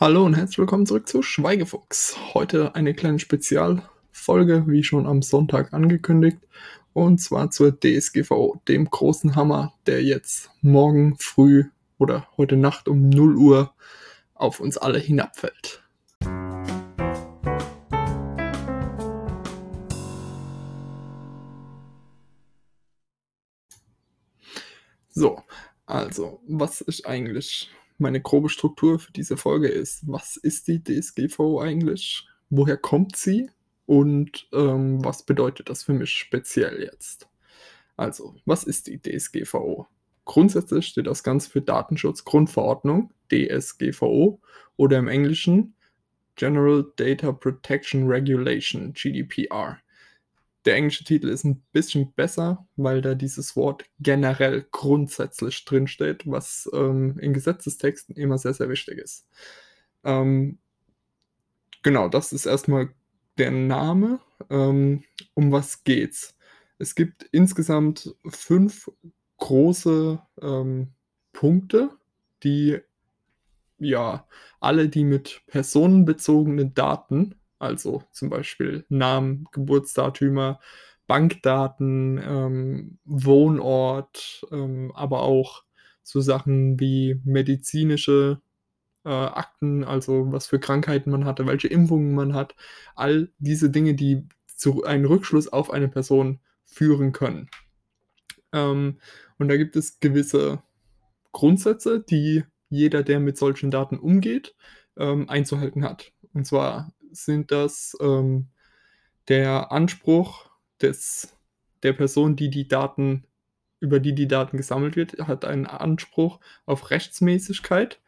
Hallo und herzlich willkommen zurück zu Schweigefuchs. Heute eine kleine Spezialfolge, wie schon am Sonntag angekündigt, und zwar zur DSGVO, dem großen Hammer, der jetzt morgen früh oder heute Nacht um 0 Uhr auf uns alle hinabfällt. So, also, was ist eigentlich meine grobe Struktur für diese Folge ist, was ist die DSGVO eigentlich? Woher kommt sie? Und ähm, was bedeutet das für mich speziell jetzt? Also, was ist die DSGVO? Grundsätzlich steht das Ganze für Datenschutzgrundverordnung, DSGVO, oder im Englischen General Data Protection Regulation, GDPR. Der englische Titel ist ein bisschen besser, weil da dieses Wort generell grundsätzlich drinsteht, was ähm, in Gesetzestexten immer sehr, sehr wichtig ist. Ähm, genau, das ist erstmal der Name. Ähm, um was geht's? Es gibt insgesamt fünf große ähm, Punkte, die ja alle, die mit personenbezogenen Daten also zum Beispiel Namen, Geburtsdatümer, Bankdaten, ähm, Wohnort, ähm, aber auch so Sachen wie medizinische äh, Akten, also was für Krankheiten man hatte, welche Impfungen man hat, all diese Dinge, die zu einem Rückschluss auf eine Person führen können. Ähm, und da gibt es gewisse Grundsätze, die jeder, der mit solchen Daten umgeht, ähm, einzuhalten hat. Und zwar sind das ähm, der Anspruch des, der Person, die die Daten, über die die Daten gesammelt wird, hat einen Anspruch auf Rechtsmäßigkeit,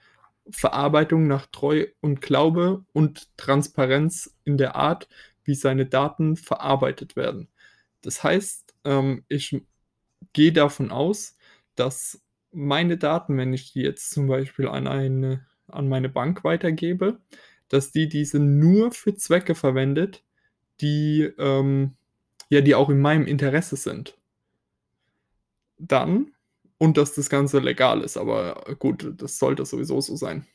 Verarbeitung nach Treu und Glaube und Transparenz in der Art, wie seine Daten verarbeitet werden. Das heißt, ähm, ich gehe davon aus, dass meine Daten, wenn ich die jetzt zum Beispiel an, eine, an meine Bank weitergebe, dass die diese nur für Zwecke verwendet, die, ähm, ja, die auch in meinem Interesse sind. Dann, und dass das Ganze legal ist, aber gut, das sollte sowieso so sein.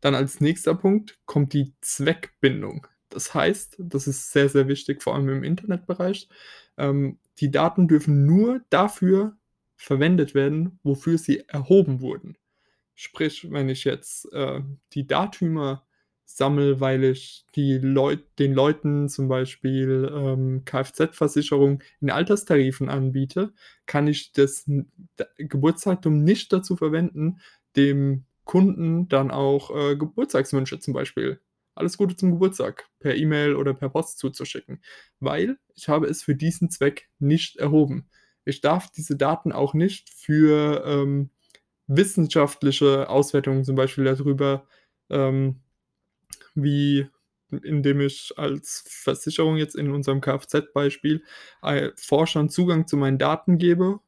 Dann als nächster Punkt kommt die Zweckbindung. Das heißt, das ist sehr, sehr wichtig, vor allem im Internetbereich. Ähm, die Daten dürfen nur dafür verwendet werden, wofür sie erhoben wurden. Sprich, wenn ich jetzt äh, die Datümer sammle, weil ich die Leut den Leuten zum Beispiel ähm, Kfz-Versicherung in Alterstarifen anbiete, kann ich das Geburtsdatum nicht dazu verwenden, dem Kunden dann auch äh, Geburtstagswünsche zum Beispiel alles Gute zum Geburtstag per E-Mail oder per Post zuzuschicken, weil ich habe es für diesen Zweck nicht erhoben. Ich darf diese Daten auch nicht für ähm, wissenschaftliche Auswertungen zum Beispiel darüber ähm, wie indem ich als Versicherung jetzt in unserem Kfz-Beispiel äh, Forschern Zugang zu meinen Daten gebe,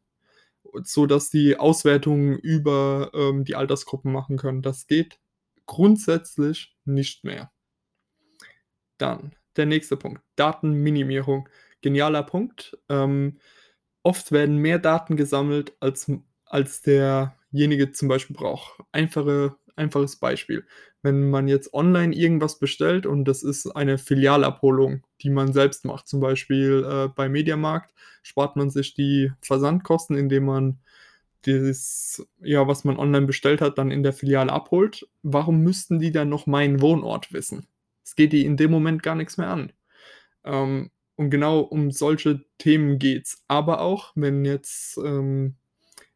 sodass die Auswertungen über ähm, die Altersgruppen machen können. Das geht grundsätzlich nicht mehr. Dann der nächste Punkt, Datenminimierung. Genialer Punkt. Ähm, oft werden mehr Daten gesammelt, als, als derjenige zum Beispiel braucht. Einfache einfaches Beispiel. Wenn man jetzt online irgendwas bestellt und das ist eine Filialabholung, die man selbst macht, zum Beispiel äh, bei Mediamarkt, spart man sich die Versandkosten, indem man dieses, ja, was man online bestellt hat, dann in der Filiale abholt. Warum müssten die dann noch meinen Wohnort wissen? Es geht die in dem Moment gar nichts mehr an. Ähm, und genau um solche Themen geht es. Aber auch, wenn jetzt ähm,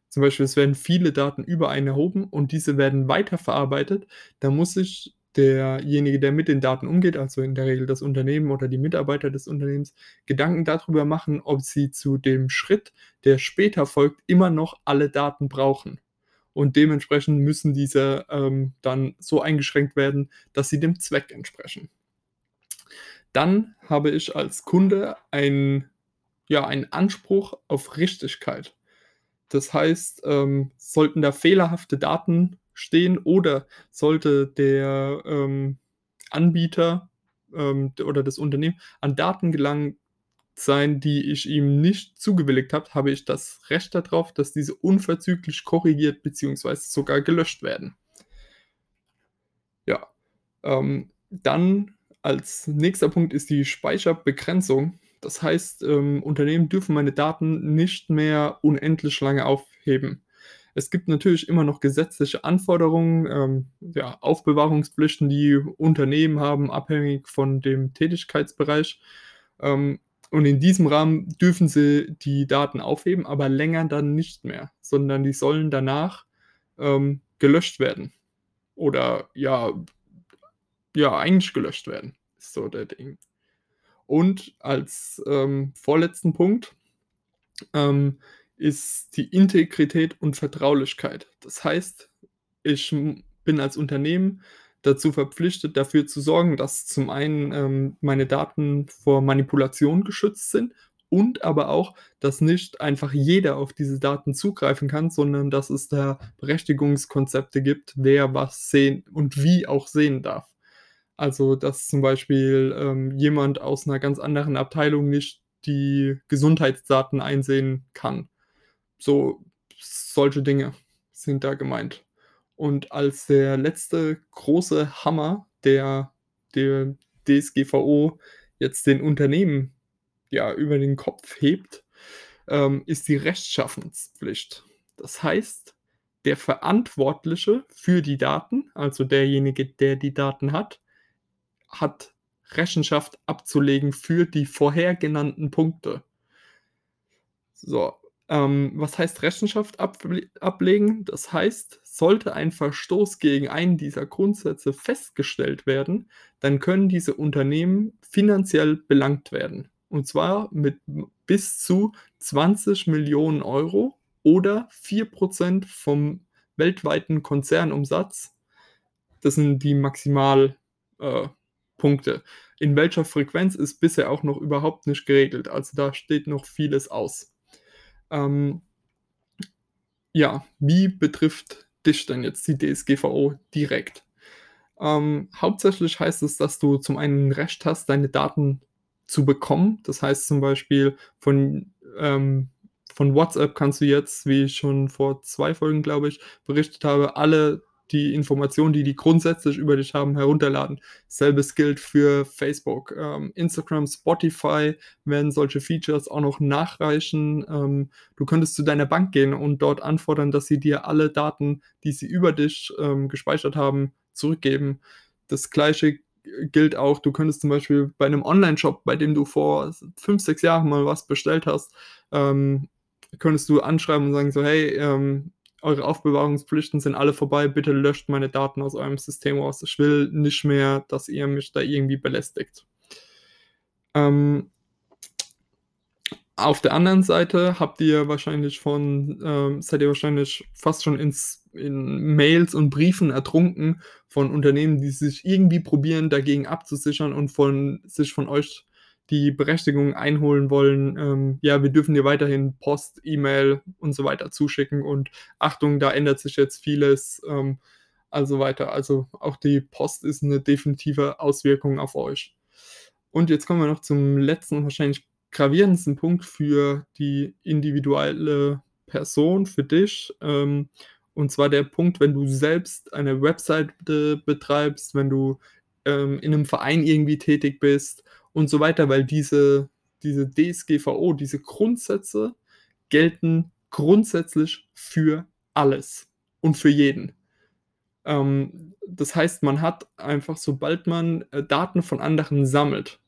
zum Beispiel, es werden viele Daten über einen erhoben und diese werden weiterverarbeitet. Da muss sich derjenige, der mit den Daten umgeht, also in der Regel das Unternehmen oder die Mitarbeiter des Unternehmens, Gedanken darüber machen, ob sie zu dem Schritt, der später folgt, immer noch alle Daten brauchen. Und dementsprechend müssen diese ähm, dann so eingeschränkt werden, dass sie dem Zweck entsprechen. Dann habe ich als Kunde einen, ja, einen Anspruch auf Richtigkeit. Das heißt, ähm, sollten da fehlerhafte Daten stehen oder sollte der ähm, Anbieter ähm, oder das Unternehmen an Daten gelangt sein, die ich ihm nicht zugewilligt habe, habe ich das Recht darauf, dass diese unverzüglich korrigiert bzw. sogar gelöscht werden. Ja, Ähm, dann als nächster Punkt ist die Speicherbegrenzung. Das heißt, ähm, Unternehmen dürfen meine Daten nicht mehr unendlich lange aufheben. Es gibt natürlich immer noch gesetzliche Anforderungen, ähm, ja, Aufbewahrungspflichten, die Unternehmen haben, abhängig von dem Tätigkeitsbereich. Ähm, und in diesem Rahmen dürfen sie die Daten aufheben, aber länger dann nicht mehr, sondern die sollen danach ähm, gelöscht werden. Oder ja, ja, eigentlich gelöscht werden, ist so der Ding. Und als ähm, vorletzten Punkt ähm, ist die Integrität und Vertraulichkeit. Das heißt, ich bin als Unternehmen dazu verpflichtet, dafür zu sorgen, dass zum einen ähm, meine Daten vor Manipulation geschützt sind und aber auch, dass nicht einfach jeder auf diese Daten zugreifen kann, sondern dass es da Berechtigungskonzepte gibt, wer was sehen und wie auch sehen darf. Also, dass zum Beispiel ähm, jemand aus einer ganz anderen Abteilung nicht die Gesundheitsdaten einsehen kann. So solche Dinge sind da gemeint. Und als der letzte große Hammer, der der DSGVO jetzt den Unternehmen ja über den Kopf hebt, ähm, ist die Rechtschaffenspflicht. Das heißt, der Verantwortliche für die Daten, also derjenige, der die Daten hat, hat Rechenschaft abzulegen für die vorher genannten Punkte. So, ähm, was heißt Rechenschaft able ablegen? Das heißt, sollte ein Verstoß gegen einen dieser Grundsätze festgestellt werden, dann können diese Unternehmen finanziell belangt werden. Und zwar mit bis zu 20 Millionen Euro oder 4% vom weltweiten Konzernumsatz. Das sind die Maximal, äh, Punkte. In welcher Frequenz ist bisher auch noch überhaupt nicht geregelt. Also da steht noch vieles aus. Ähm, ja, wie betrifft dich denn jetzt die DSGVO direkt? Ähm, hauptsächlich heißt es, dass du zum einen Recht hast, deine Daten zu bekommen. Das heißt zum Beispiel von, ähm, von WhatsApp kannst du jetzt, wie ich schon vor zwei Folgen, glaube ich, berichtet habe, alle die Informationen, die die grundsätzlich über dich haben, herunterladen. Selbes gilt für Facebook, ähm, Instagram, Spotify werden solche Features auch noch nachreichen. Ähm, du könntest zu deiner Bank gehen und dort anfordern, dass sie dir alle Daten, die sie über dich ähm, gespeichert haben, zurückgeben. Das gleiche gilt auch, du könntest zum Beispiel bei einem Online-Shop, bei dem du vor fünf, sechs Jahren mal was bestellt hast, ähm, könntest du anschreiben und sagen so, hey, ähm, eure Aufbewahrungspflichten sind alle vorbei, bitte löscht meine Daten aus eurem System aus. Ich will nicht mehr, dass ihr mich da irgendwie belästigt. Ähm, auf der anderen Seite habt ihr wahrscheinlich von, ähm, seid ihr wahrscheinlich fast schon ins, in Mails und Briefen ertrunken von Unternehmen, die sich irgendwie probieren, dagegen abzusichern und von, sich von euch die Berechtigung einholen wollen, ähm, ja, wir dürfen dir weiterhin Post, E-Mail und so weiter zuschicken und Achtung, da ändert sich jetzt vieles, ähm, also weiter. Also auch die Post ist eine definitive Auswirkung auf euch. Und jetzt kommen wir noch zum letzten und wahrscheinlich gravierendsten Punkt für die individuelle Person, für dich. Ähm, und zwar der Punkt, wenn du selbst eine Webseite betreibst, wenn du ähm, in einem Verein irgendwie tätig bist und so weiter, weil diese, diese DSGVO, diese Grundsätze gelten grundsätzlich für alles und für jeden. Ähm, das heißt, man hat einfach, sobald man äh, Daten von anderen sammelt,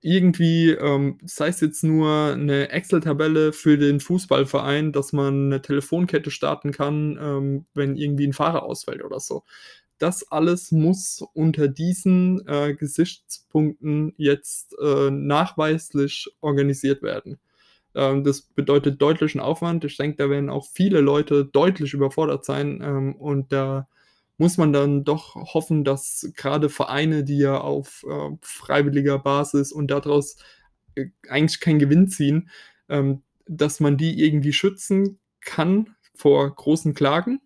irgendwie, ähm, sei es jetzt nur eine Excel-Tabelle für den Fußballverein, dass man eine Telefonkette starten kann, ähm, wenn irgendwie ein Fahrer ausfällt oder so das alles muss unter diesen äh, Gesichtspunkten jetzt äh, nachweislich organisiert werden. Ähm, das bedeutet deutlichen Aufwand. Ich denke, da werden auch viele Leute deutlich überfordert sein ähm, und da muss man dann doch hoffen, dass gerade Vereine, die ja auf äh, freiwilliger Basis und daraus äh, eigentlich keinen Gewinn ziehen, ähm, dass man die irgendwie schützen kann vor großen Klagen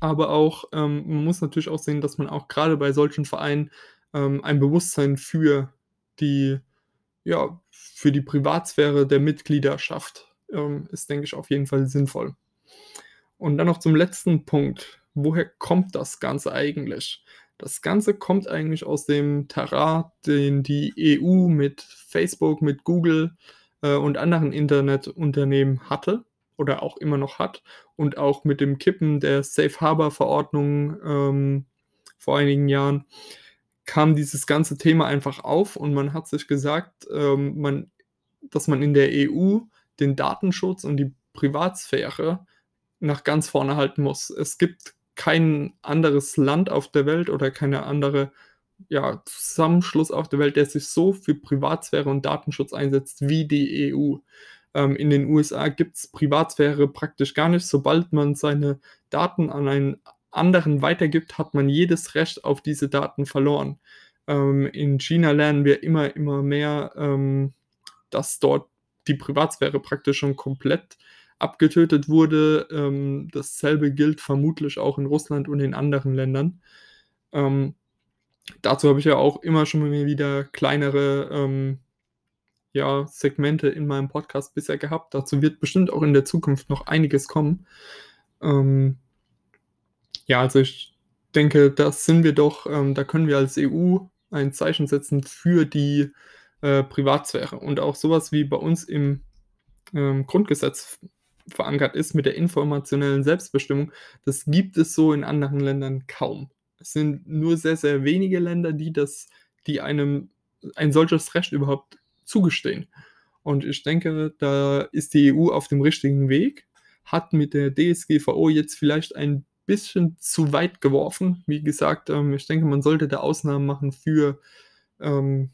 aber auch, ähm, man muss natürlich auch sehen, dass man auch gerade bei solchen Vereinen ähm, ein Bewusstsein für die, ja, für die Privatsphäre der Mitglieder schafft. Ähm, ist, denke ich, auf jeden Fall sinnvoll. Und dann noch zum letzten Punkt. Woher kommt das Ganze eigentlich? Das Ganze kommt eigentlich aus dem Terrain, den die EU mit Facebook, mit Google, äh, und anderen Internetunternehmen hatte oder auch immer noch hat und auch mit dem Kippen der Safe Harbor Verordnung, ähm, vor einigen Jahren kam dieses ganze Thema einfach auf und man hat sich gesagt, ähm, man dass man in der EU den Datenschutz und die Privatsphäre nach ganz vorne halten muss. Es gibt kein anderes Land auf der Welt oder keine andere ja, Zusammenschluss auf der Welt, der sich so für Privatsphäre und Datenschutz einsetzt wie die EU. Ähm, in den USA gibt es Privatsphäre praktisch gar nicht. Sobald man seine Daten an einen anderen weitergibt, hat man jedes Recht auf diese Daten verloren. Ähm, in China lernen wir immer, immer mehr, ähm, dass dort die Privatsphäre praktisch schon komplett abgetötet wurde. Ähm, dasselbe gilt vermutlich auch in Russland und in anderen Ländern. Ähm, dazu habe ich ja auch immer schon mal wieder kleinere ähm, ja, Segmente in meinem Podcast bisher gehabt. Dazu wird bestimmt auch in der Zukunft noch einiges kommen. Ähm, ja, also ich denke, das sind wir doch, ähm, da können wir als EU ein Zeichen setzen für die äh, Privatsphäre und auch sowas wie bei uns im ähm, Grundgesetz verankert ist mit der informationellen Selbstbestimmung, das gibt es so in anderen Ländern kaum. Es sind nur sehr, sehr wenige Länder, die das, die einem ein solches Recht überhaupt zugestehen. Und ich denke, da ist die EU auf dem richtigen Weg, hat mit der DSGVO jetzt vielleicht ein bisschen zu weit geworfen. Wie gesagt, ähm, ich denke, man sollte da Ausnahmen machen für ähm,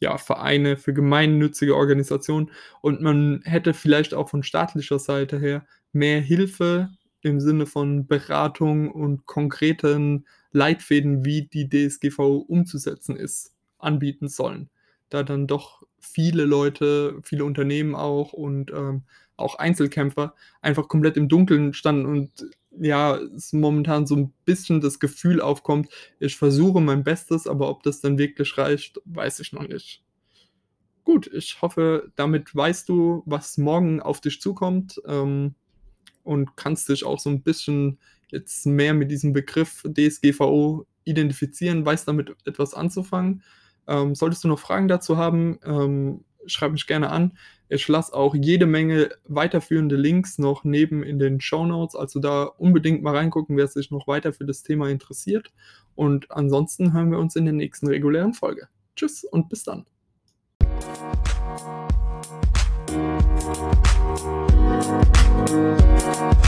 ja, Vereine, für gemeinnützige Organisationen und man hätte vielleicht auch von staatlicher Seite her mehr Hilfe im Sinne von Beratung und konkreten Leitfäden, wie die DSGVO umzusetzen ist, anbieten sollen. Da dann doch viele Leute, viele Unternehmen auch und ähm, auch Einzelkämpfer einfach komplett im Dunkeln standen und ja, es momentan so ein bisschen das Gefühl aufkommt, ich versuche mein Bestes, aber ob das dann wirklich reicht, weiß ich noch nicht. Gut, ich hoffe, damit weißt du, was morgen auf dich zukommt ähm, und kannst dich auch so ein bisschen jetzt mehr mit diesem Begriff DSGVO identifizieren, weißt damit etwas anzufangen. Ähm, solltest du noch Fragen dazu haben, ähm, schreib mich gerne an. Ich lasse auch jede Menge weiterführende Links noch neben in den Show Notes. Also da unbedingt mal reingucken, wer sich noch weiter für das Thema interessiert. Und ansonsten hören wir uns in der nächsten regulären Folge. Tschüss und bis dann. Thank